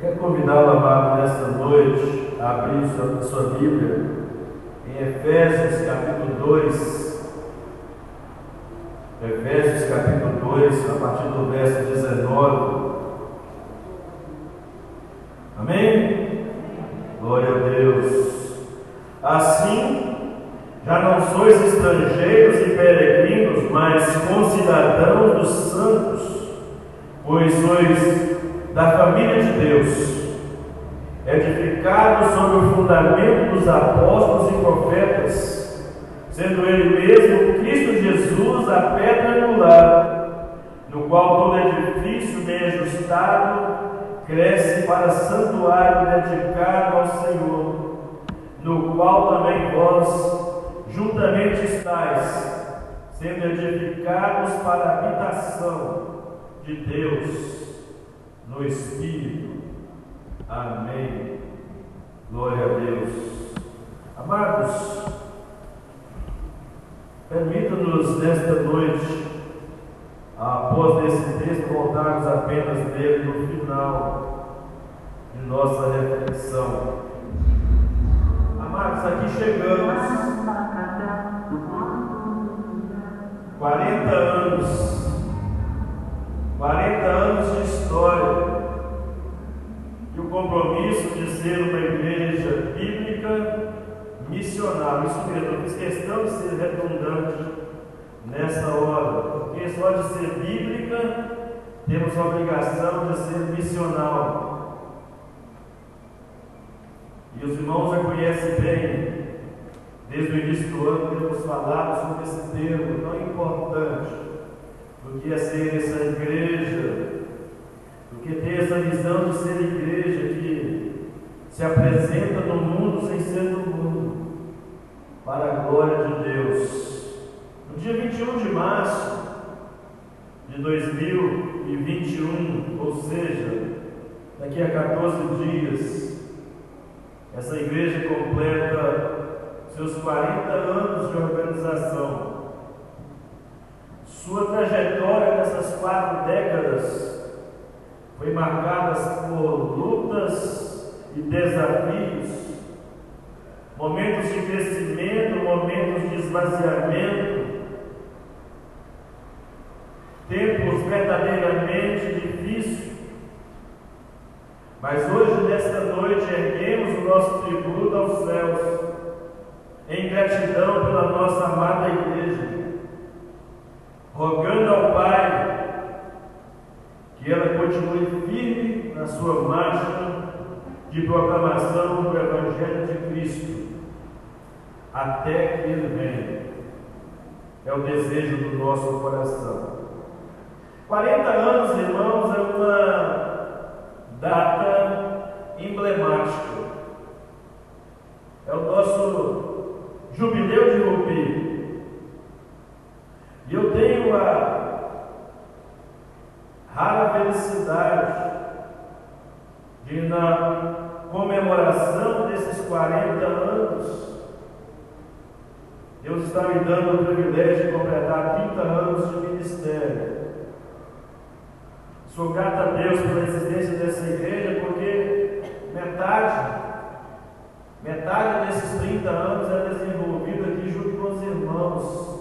Quero convidá-lo, amado, nesta noite, a abrir sua, sua Bíblia em Efésios capítulo 2. Efésios capítulo 2, a partir do verso 19. Amém? Glória a Deus. Assim, já não sois estrangeiros e peregrinos, mas concidadãos dos santos, pois sois da família de Deus, edificado sobre o fundamento dos apóstolos e profetas, sendo Ele mesmo Cristo Jesus a pedra angular, no qual todo edifício bem ajustado cresce para santuário dedicado ao Senhor, no qual também vós juntamente estáis, sendo edificados para a habitação de Deus no Espírito. Amém. Glória a Deus. Amados, permita-nos nesta noite, após esse texto, voltarmos apenas dele no final de nossa reflexão. Amados, aqui chegamos. 40 anos 40 anos de história o compromisso de ser uma igreja bíblica missionária. Isso mesmo, eu fiz questão de ser redundante nessa hora, porque só de ser bíblica temos a obrigação de ser missional. E os irmãos já conhecem bem, desde o início do ano, temos falado sobre esse termo tão importante do que é ser essa igreja, do que ter essa visão de ser igreja que se apresenta no mundo sem ser do mundo, para a glória de Deus. No dia 21 de março de 2021, ou seja, daqui a 14 dias, essa igreja completa seus 40 anos de organização. Sua trajetória nessas quatro décadas foi marcada por lutas e desafios, momentos de crescimento, momentos de esvaziamento, tempos verdadeiramente difíceis. Mas hoje, nesta noite, erguemos o nosso tributo aos céus, em gratidão pela nossa amada igreja rogando ao Pai que ela continue firme na sua marcha de proclamação do Evangelho de Cristo, até que Ele venha. É o desejo do nosso coração. 40 anos, irmãos, é uma data emblemática. É o nosso jubileu de Rubi. E eu tenho a rara felicidade de, na comemoração desses 40 anos, Deus está me dando o privilégio de completar 30 anos de ministério. Sou grato a Deus pela existência dessa igreja, porque metade, metade desses 30 anos é desenvolvida aqui junto com os irmãos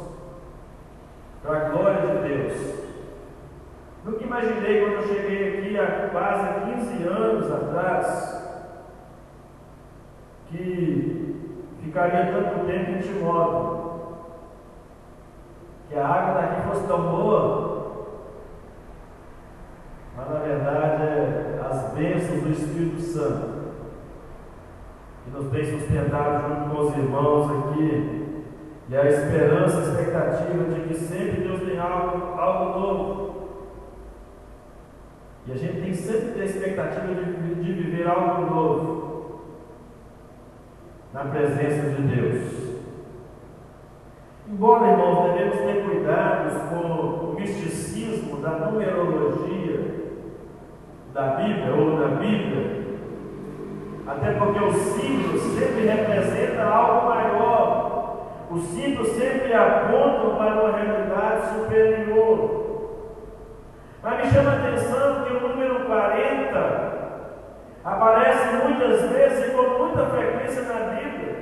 para a glória de Deus. Nunca imaginei quando eu cheguei aqui há quase 15 anos atrás que ficaria tanto tempo em Timóteo. Que a água daqui fosse tão boa, mas na verdade é as bênçãos do Espírito Santo que nos tem sustentado junto com os irmãos aqui e a esperança, a expectativa de que sempre Deus tem algo, algo novo. E a gente tem sempre a expectativa de, de viver algo novo na presença de Deus. Embora, irmãos, devemos ter cuidados com o misticismo da numerologia da Bíblia ou da Bíblia, até porque o símbolo sempre representa algo maior os símbolos sempre apontam para uma realidade superior. Mas me chama a atenção 40 aparece muitas vezes e com muita frequência na Bíblia.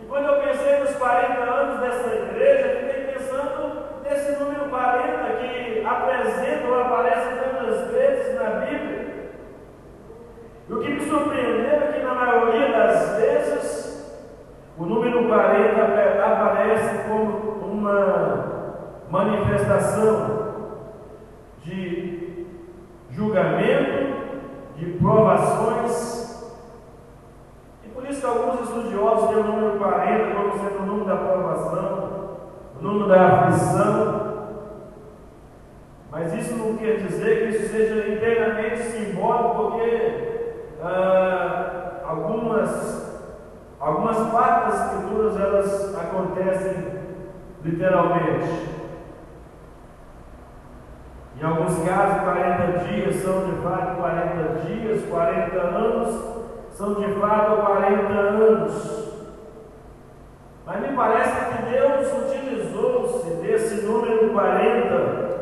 E quando eu pensei nos 40 anos dessa igreja, fiquei pensando nesse número 40 que apresenta ou aparece tantas vezes na Bíblia. E o que me surpreendeu é que na maioria das vezes o número 40 aparece como uma manifestação de julgamento, de provações. E por isso que alguns estudiosos têm o número 40 como sendo o número da provação, o número da aflição. Mas isso não quer dizer que isso seja inteiramente simbólico, porque ah, algumas, algumas partes das escrituras elas acontecem literalmente. Em alguns casos, 40 dias são de fato 40 dias, 40 anos são de fato 40 anos. Mas me parece que Deus utilizou-se desse número 40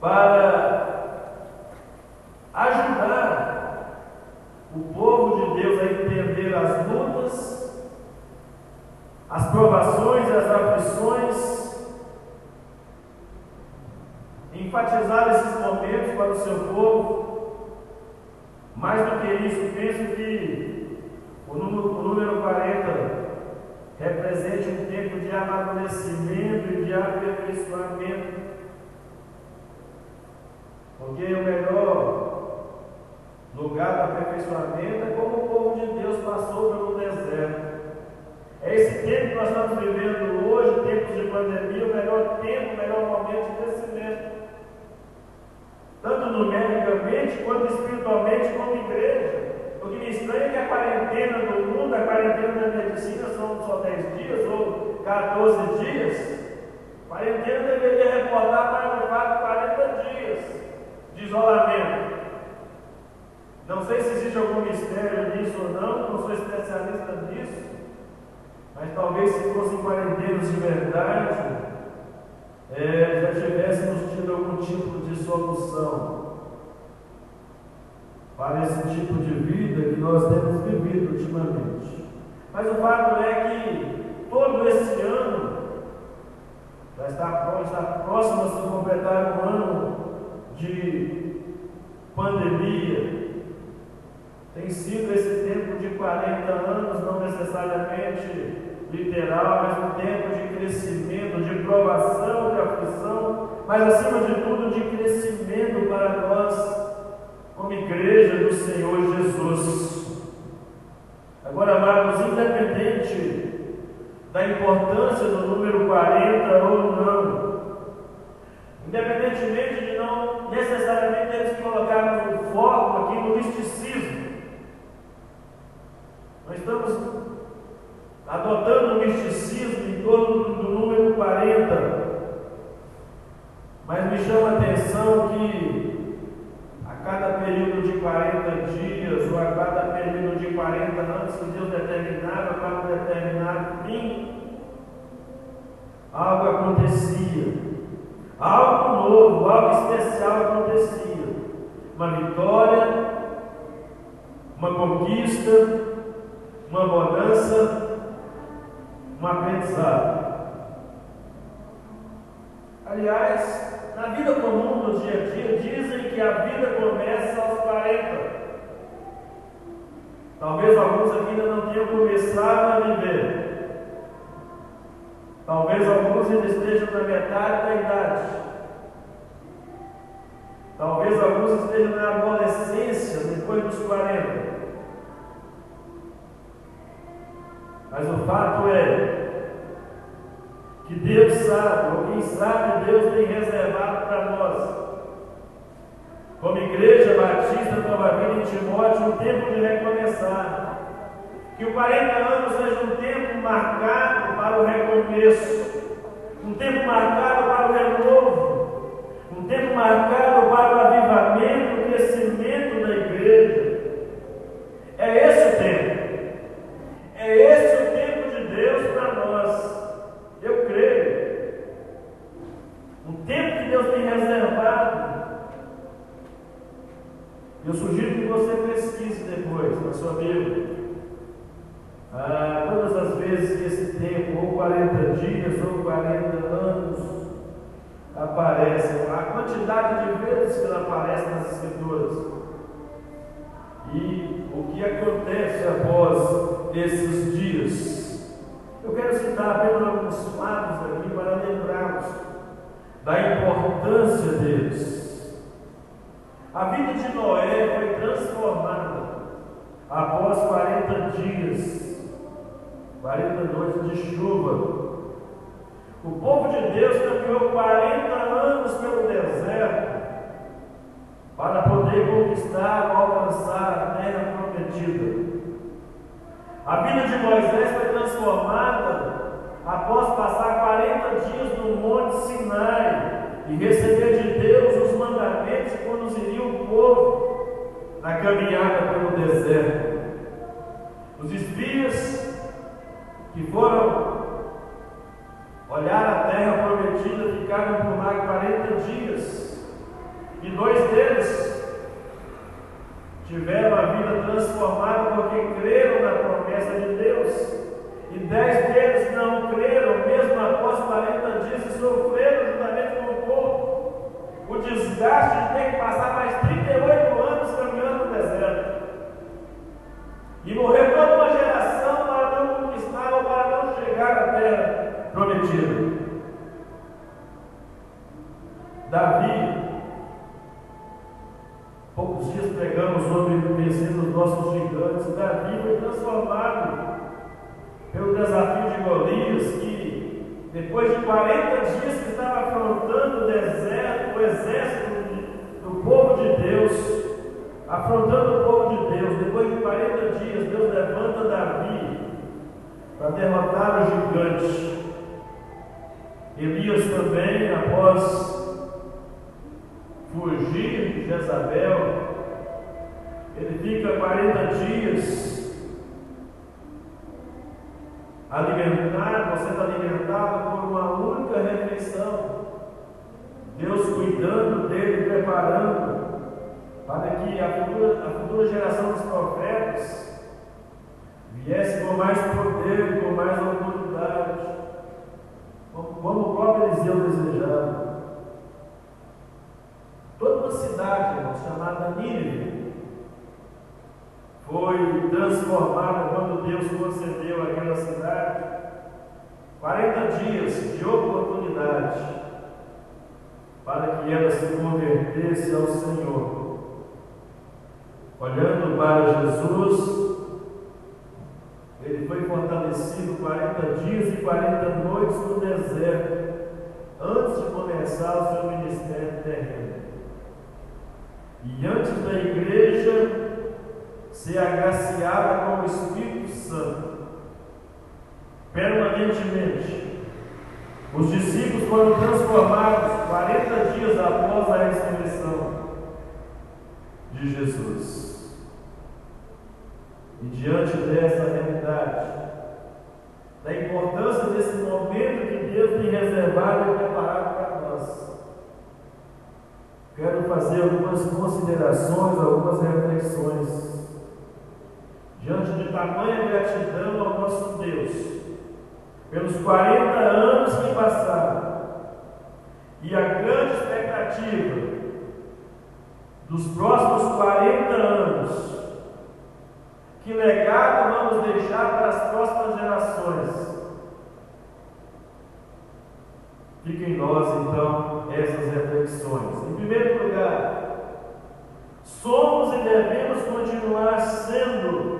para ajudar o povo de Deus a entender as lutas, as provações, as aflições, enfatizar esses momentos para o seu povo. Mais do que isso, penso que o número, o número 40 represente um tempo de amadurecimento e de aperfeiçoamento porque o melhor lugar do aperfeiçoamento é como o povo de Deus passou pelo deserto. É esse tempo que nós estamos vivendo hoje, tempos de pandemia, o melhor tempo, o melhor momento de 12 dias, quarentena deveria reportar mais de 40 dias de isolamento. Não sei se existe algum mistério nisso ou não, não sou especialista nisso, mas talvez se fossem quarentenas de verdade, é, já tivéssemos tido algum tipo de solução para esse tipo de vida que nós temos vivido ultimamente. Mas o fato é que todo esse ano já está, está próximo a se completar um ano de pandemia, tem sido esse tempo de 40 anos, não necessariamente literal, mas um tempo de crescimento, de provação, de aflição, mas acima de tudo de crescimento para nós, como igreja do Senhor Jesus. Agora, amados, independente da importância do número 40 ou não, Independentemente de não necessariamente termos que colocar o foco aqui no misticismo. Nós estamos adotando o misticismo em torno do número 40. Mas me chama a atenção que a cada período 40 dias, ou a período de 40 anos que Deus determinava para um determinado fim, algo acontecia. Algo novo, algo especial acontecia. Uma vitória, uma conquista, uma bonança, um aprendizado. Aliás, na vida comum do dia a dia, dizem que a vida começa aos 40. Talvez alguns aqui ainda não tenham começado a viver. Talvez alguns ainda estejam na metade da idade. Talvez alguns estejam na adolescência, depois dos 40. Mas o fato é que Deus sabe, ou quem sabe, Deus tem reservado para nós, como Igreja Batista Nova Vida em Timóteo, um tempo de recomeçar. Que o 40 anos seja um tempo marcado para o recomeço, um tempo marcado para o renovo, um tempo marcado para o avivamento, o crescimento da igreja. É esse o tempo. É esse o tempo de Deus para nós. Eu creio. Um tempo que Deus tem reservado. Eu sugiro que você pesquise depois na sua Bíblia. Ah, todas as vezes que esse tempo, ou 40 dias, ou 40 anos, aparece, a quantidade de vezes que ela aparece nas Escrituras. e o que acontece após esses dias. Eu quero citar apenas alguns fatos aqui para lembrarmos da importância deles. A vida de Noé foi transformada após 40 dias, 40 noites de chuva. O povo de Deus caminhou 40 anos pelo deserto para poder conquistar ou alcançar a terra prometida. A vida de Moisés foi transformada após passar 40 dias no na caminhada pelo deserto. Os espias que foram olhar a terra prometida ficaram por lá 40 dias e dois deles tiveram a vida transformada porque creram na promessa de Deus. E dez deles não creram, mesmo após 40 dias, e sofreram juntamente com o povo o desgaste de ter que passar mais 38 anos caminhando no deserto. E morrer toda uma geração para não conquistar ou para não chegar à terra prometida. Davi Poucos dias pregamos sobre vencendo os nossos gigantes. Davi foi transformado pelo desafio de Golias, que depois de 40 dias que estava afrontando o deserto, o exército do povo de Deus, afrontando o povo de Deus, depois de 40 dias, Deus levanta Davi para derrotar o gigante. Elias também, após fugir de Jezabel, ele fica 40 dias alimentado, sendo alimentado por uma única refeição. Deus cuidando dele, preparando para que a futura, a futura geração dos profetas viesse com mais poder, com mais autoridade, como o próprio Eliseu desejava. Toda uma cidade, chamada Nínive, foi transformada quando Deus concedeu àquela cidade 40 dias de oportunidade para que ela se convertesse ao Senhor. Olhando para Jesus, ele foi fortalecido 40 dias e 40 noites no deserto, antes de começar o seu ministério terreno. E antes da igreja ser agraciada com o Espírito Santo, permanentemente, os discípulos foram transformados 40 dias após a ressurreição de Jesus. E diante dessa realidade, da importância desse momento que Deus tem reservado e preparado para nós, Quero fazer algumas considerações, algumas reflexões. Diante de tamanha gratidão ao nosso Deus, pelos 40 anos que passaram, e a grande expectativa dos próximos 40 anos, que legado vamos deixar para as próximas gerações? Fica em nós, então, essas reflexões. Em primeiro lugar, somos e devemos continuar sendo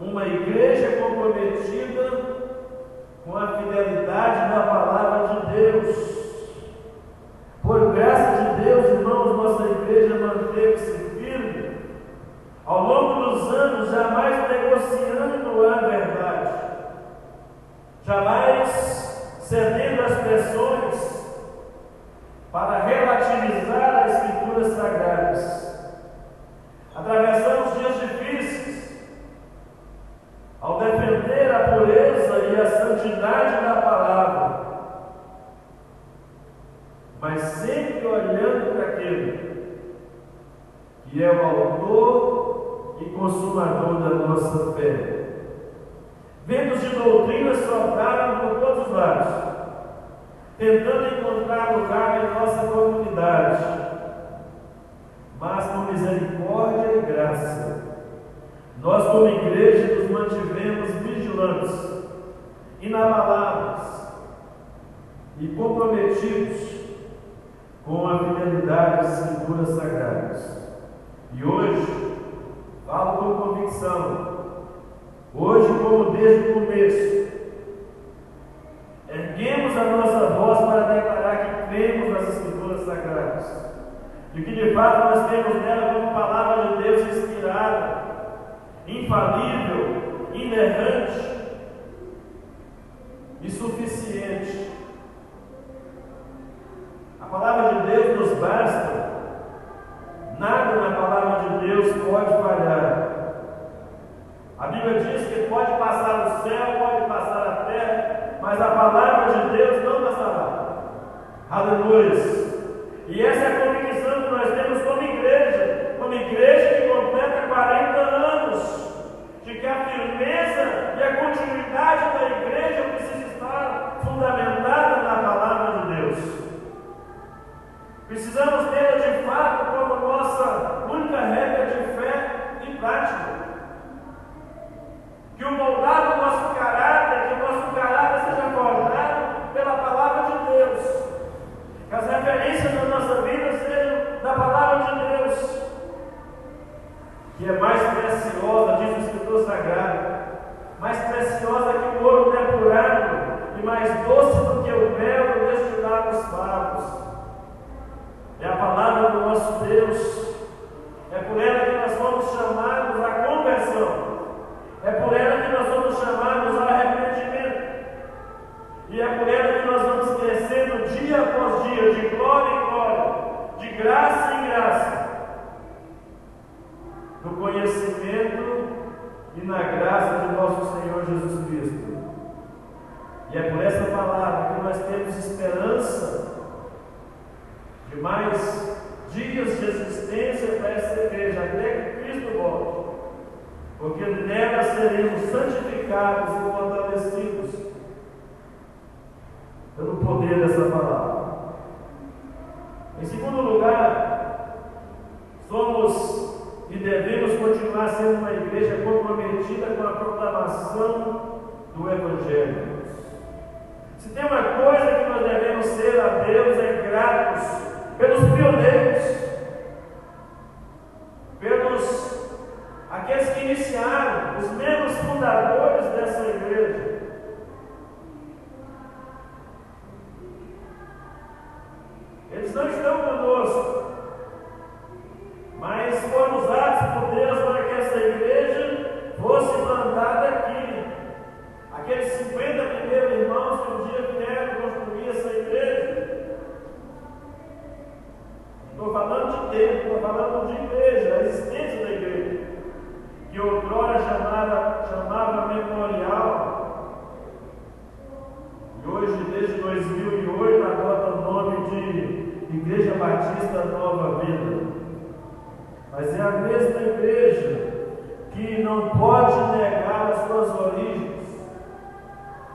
uma igreja comprometida com a fidelidade da palavra de Deus. Por graça de Deus, irmãos, nossa igreja manteve-se firme. Ao longo dos anos, jamais negociando a verdade, jamais cedendo às pressões para relativizar as escrituras sagradas. Atravessamos dias difíceis ao defender a pureza e a santidade da palavra, mas sempre olhando para aquele que é o autor e consumador da nossa fé. Ventos de doutrina sopraram por todos os lados, tentando encontrar lugar em nossa comunidade. Mas com misericórdia e graça, nós, como igreja, nos mantivemos vigilantes, inabaláveis e comprometidos com a fidelidade das escrituras sagradas. E hoje, falo com convicção, hoje, como desde o começo, erguemos a nossa voz para declarar que cremos nas escrituras sagradas. E que de fato nós temos nela como palavra de Deus inspirada, infalível, inerrante e suficiente. A palavra de Deus nos basta. Deus pode falhar. A Bíblia diz que pode passar o céu, pode passar a terra, mas a palavra de Deus não passará. Aleluia. E essa é a convicção que nós temos como igreja, como igreja que completa 40 anos, de que a firmeza e a continuidade da igreja precisa estar fundamentada na palavra de Deus. Precisamos tê-la de fato como nossa única regra de fé e prática. Que o moldado do nosso caráter, que o nosso caráter seja forjado pela palavra de Deus. Que as referências da nossa vida sejam da palavra de Deus. Que é mais preciosa, diz o escritor sagrado, mais preciosa que o ouro depurado e mais doce do que o mel destilado dos favos. É a palavra do nosso Deus. É por ela que nós somos chamados à conversão. É por ela que nós somos chamados ao arrependimento. E é por ela que nós vamos crescendo dia após dia, de glória em glória, de graça em graça, no conhecimento e na graça de nosso Senhor Jesus Cristo. E é por essa palavra que nós temos esperança de mais dias de existência para essa igreja, até que Cristo volte, porque nela seremos santificados e fortalecidos pelo poder dessa palavra. Em segundo lugar, somos e devemos continuar sendo uma igreja comprometida com a proclamação do Evangelho. Se tem uma coisa que nós devemos ser a Deus, é gratos pelos pioneiros,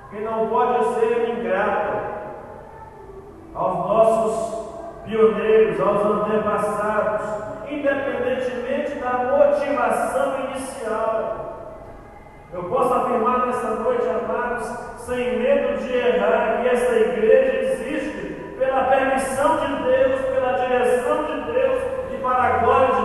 que não pode ser ingrata aos nossos pioneiros, aos antepassados, independentemente da motivação inicial. Eu posso afirmar nessa noite, amados, sem medo de errar, que essa igreja existe pela permissão de Deus, pela direção de Deus e para a glória de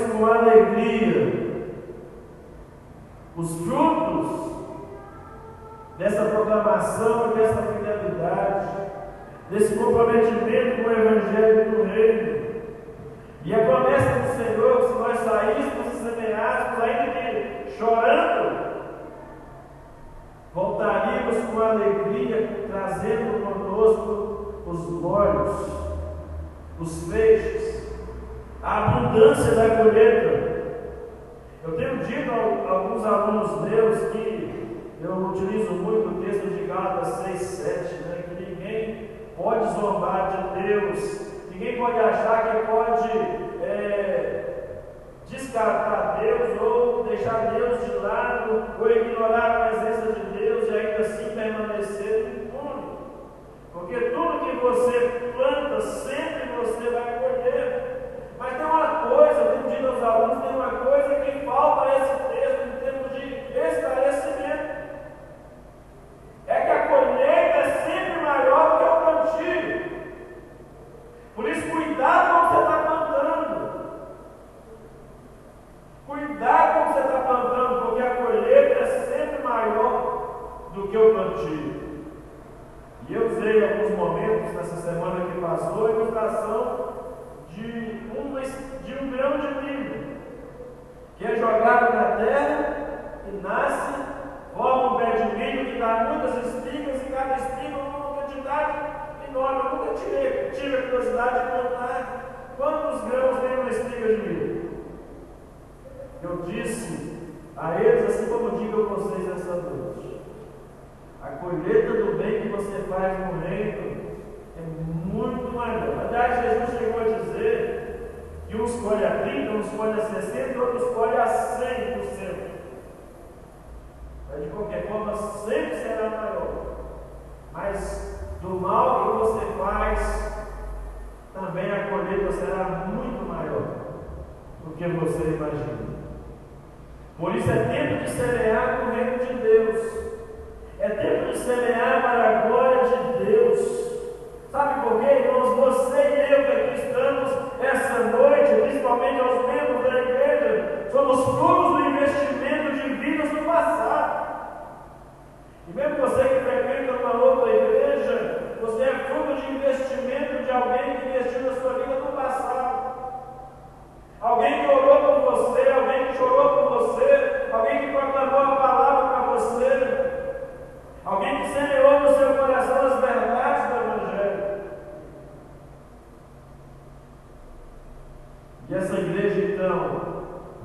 com alegria os frutos dessa proclamação e dessa fidelidade, desse comprometimento com o Evangelho do Reino. E a promessa do Senhor que se nós saíssemos e semeássemos, ainda que chorando, voltaríamos com alegria, trazendo conosco os molhos, os feixes abundância da colheita. Eu tenho dito a alguns alunos meus que eu utilizo muito o texto de Gálatas 6, 7, né, que ninguém pode zombar de Deus, ninguém pode achar que pode é, descartar Deus ou deixar Deus de lado ou ignorar a presença de Deus e ainda assim permanecer impune. Porque tudo que você planta, sempre você vai. Mas tem uma coisa, eu tenho dito aos alunos, tem uma coisa que falta a esse texto em termos de esclarecimento. É que a colheita é sempre maior do que o plantio. Por isso, cuidado com o que você está plantando. Cuidado com o que você está plantando, porque a colheita é sempre maior do que o plantio. E eu usei alguns momentos nessa semana que passou a ilustração de, uma, de um grão de milho, que é jogado na terra e nasce, forma um pé de milho que dá muitas espigas e cada espiga uma quantidade enorme. Eu nunca tive, tive a curiosidade de contar quantos grãos tem uma espiga de milho. Eu disse a eles, assim como digo a vocês essa noite, a colheita do faz no reino é muito maior. Aliás, Jesus chegou a dizer que uns colhe a 30, uns colhe a 60, outros colhe a 100%. Mas de qualquer forma, sempre será maior. Mas do mal que você faz, também a colheita será muito maior do que você imagina. Por isso é tempo de semear no reino de Deus. É tempo de semear para a glória de Deus. Sabe por quê, irmãos? Você e eu que aqui estamos essa noite, principalmente aos membros da igreja, somos frutos do investimento de vidas do passado. E mesmo você que frequenta uma outra igreja, você é fruto de investimento de alguém que investiu na sua vida no passado. Alguém que orou por você, alguém que chorou por você, alguém que proclamou a palavra alguém que semeou no seu coração as verdades do Evangelho. E essa igreja, então,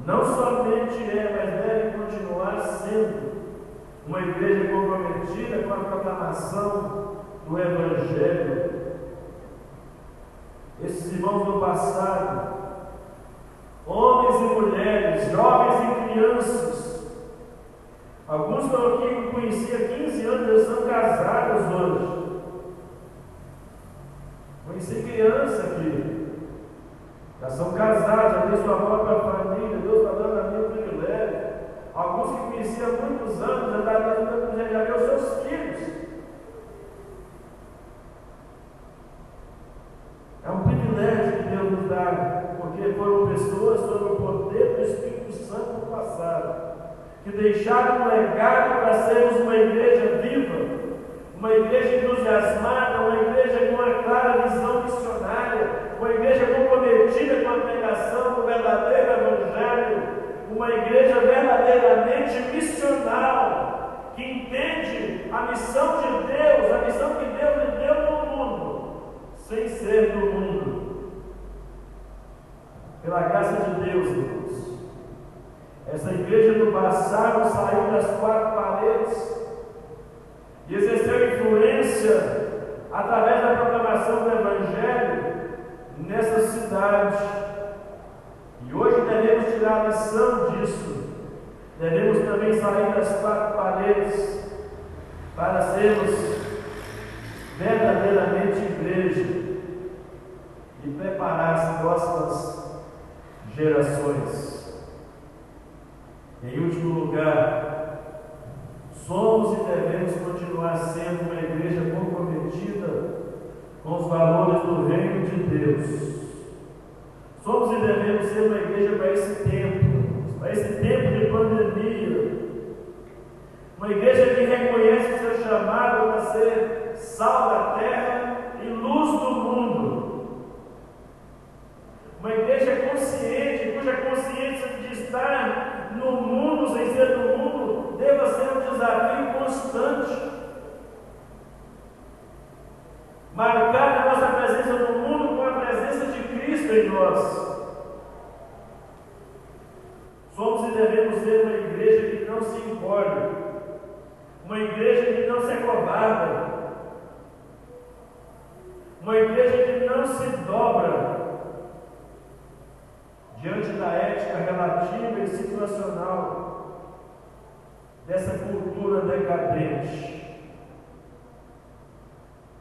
não somente é, mas deve continuar sendo uma igreja comprometida com a proclamação do Evangelho. Esses irmãos do passado, homens e mulheres, jovens e crianças. Alguns aqui que conheci há 15 anos, eles são casados hoje. Conheci criança aqui. Já são casados, já têm sua própria família, Deus está dando a mim privilégio. Alguns que conheci há muitos anos, já privilégio, já viu seus filhos. É um privilégio que Deus nos dá porque foram pessoas sob o poder do Espírito Santo no passado, que deixaram um legado para sermos uma igreja viva, uma igreja entusiasmada, uma igreja com uma clara visão missionária, uma igreja comprometida com a pregação do verdadeiro Evangelho, uma igreja verdadeiramente missional, que entende a missão de Deus, a missão que Deus lhe deu no mundo, sem ser do mundo. Pela graça de Deus, igreja do passado saiu das quatro paredes e exerceu influência através da proclamação do Evangelho nessa cidade. E hoje devemos tirar a lição disso. Devemos também sair das quatro paredes para sermos verdadeiramente igreja e preparar as próximas gerações. Em último lugar, somos e devemos continuar sendo uma igreja comprometida com os valores do reino de Deus. Somos e devemos ser uma igreja para esse tempo, para esse tempo de pandemia. Uma igreja que reconhece o seu chamado para ser sal da terra e luz do mundo. Uma igreja consciente, cuja consciência de estar vida do mundo deva ser um desafio constante. Marcar a nossa presença no mundo com a presença de Cristo em nós. Somos e devemos ser uma igreja que não se encolhe, uma igreja que não se acobarda, uma igreja que não se dobra diante da ética relativa e situacional dessa cultura decadente.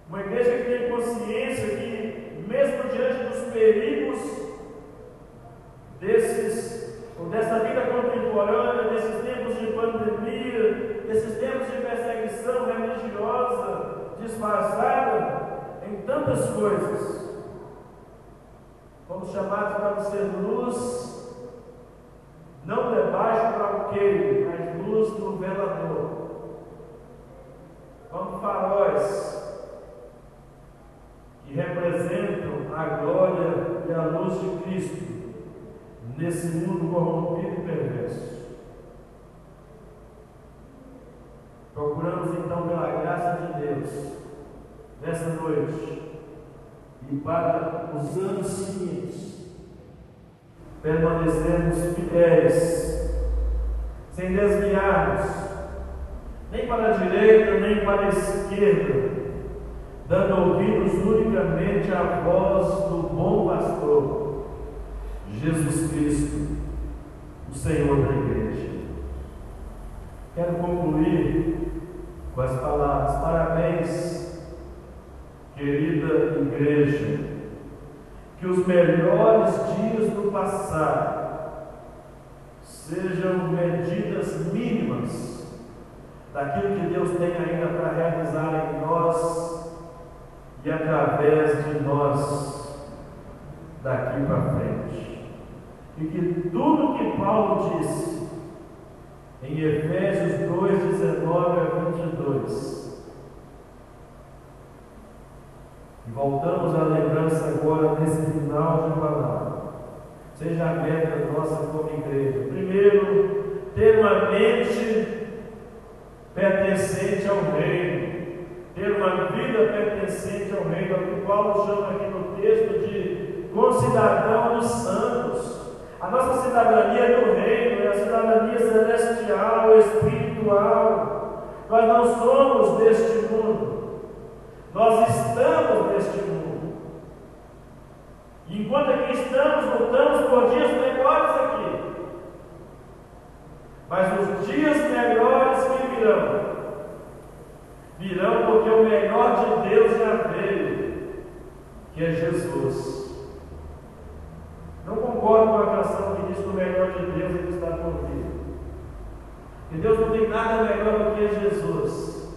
Uma igreja que tem consciência que, mesmo diante dos perigos desses, ou dessa vida contemporânea, desses tempos de pandemia, desses tempos de perseguição religiosa disfarçada, em tantas coisas. Fomos chamados para ser luz, não debaixo para o queiro, velador. Como faróis que representam a glória e a luz de Cristo nesse mundo corrompido e perverso. Procuramos então, pela graça de Deus, nessa noite e para os anos seguintes permanecermos fiéis, sem desviarmos nem para a direita nem para a esquerda, dando ouvidos unicamente à voz do bom pastor, Jesus Cristo, o Senhor da igreja. Quero concluir com as palavras: parabéns Querida igreja, que os melhores dias do passado sejam medidas mínimas daquilo que Deus tem ainda para realizar em nós e através de nós daqui para frente. E que tudo que Paulo disse em Efésios 2, 19 a 22 E voltamos à lembrança agora desse final de palavra. Seja a meta nossa como igreja. Primeiro, ter uma mente pertencente ao reino. Ter uma vida pertencente ao reino. É o que Paulo chama aqui no texto de concidadão dos santos. A nossa cidadania é do reino, é a cidadania celestial, espiritual. Nós não somos deste mundo. Nós estamos neste mundo. Enquanto aqui estamos, lutamos por dias melhores aqui. Mas os dias melhores que virão, virão porque o melhor de Deus já veio, que é Jesus. Não concordo com a canção que diz que o melhor de Deus ele está por vir. Que Deus não tem nada melhor do que Jesus.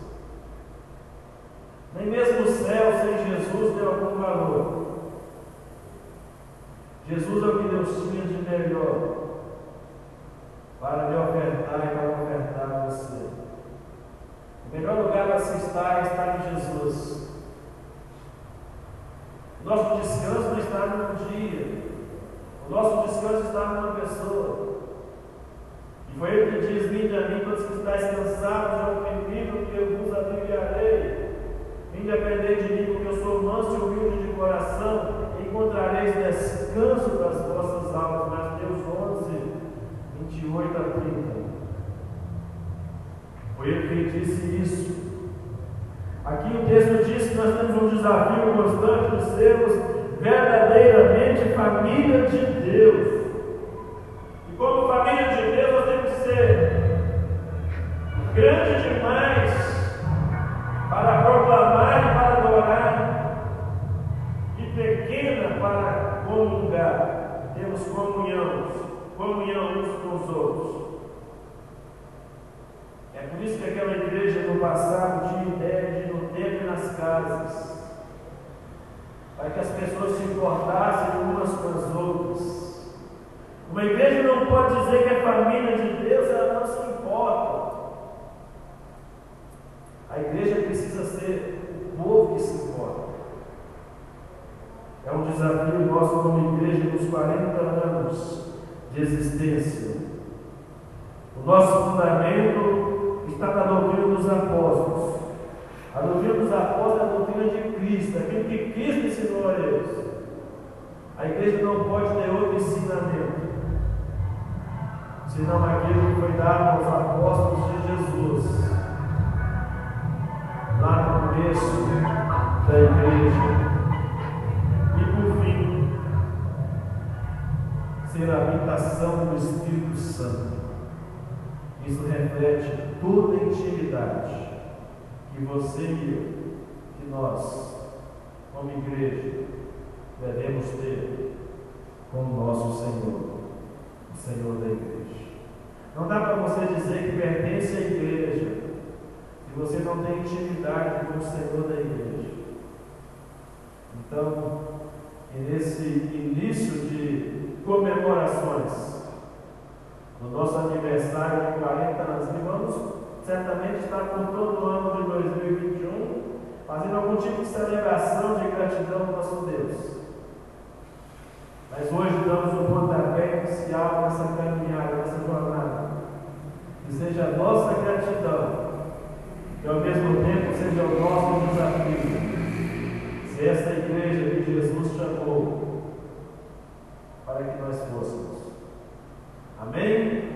Nem mesmo o céu sem Jesus tem algum valor. Jesus é o que Deus tinha de melhor para me ofertar e para ofertar a você. O melhor lugar para se estar é estar em Jesus. O nosso descanso não está num dia. O nosso descanso está numa pessoa. E foi ele que diz: Vinde a mim, todos que estáis cansados e oprimidos, que eu vos aliviarei. Independente de mim, porque eu sou manso e humilde de coração, encontrareis descanso das vossas almas. Mateus 11, 28 a 30. Foi ele que disse isso. Aqui o texto diz que nós temos um desafio constante de sermos verdadeiramente família de Deus. E como família de Deus, nós temos que ser grande demais comungar. Temos comunhão, comunhão uns com os outros. É por isso que aquela igreja no passado tinha ideia de no templo e nas casas, para que as pessoas se importassem umas com as outras. Uma igreja não pode dizer que é família de Deus, ela não se importa. A igreja precisa ser desafio nosso como igreja dos 40 anos de existência. O nosso fundamento está na doutrina dos apóstolos. A doutrina dos apóstolos é a doutrina de Cristo, aquilo que Cristo ensinou a eles. A igreja não pode ter outro ensinamento, senão aquilo que foi dado aos apóstolos de Jesus, lá no começo da igreja. A habitação do Espírito Santo. Isso reflete toda a intimidade que você e eu, que nós, como igreja, devemos ter com o nosso Senhor, o Senhor da igreja. Não dá para você dizer que pertence à igreja se você não tem intimidade com o Senhor da igreja. Então, nesse início de comemorações, no nosso aniversário de 40 anos, vamos certamente estar por todo o ano de 2021 fazendo algum tipo de celebração de gratidão ao nosso Deus. Mas hoje damos um pontapé inicial nessa caminhada, nessa jornada. Que seja a nossa gratidão, e ao mesmo tempo seja o nosso desafio. Se esta igreja que Jesus chamou para que nós fôssemos. Amém?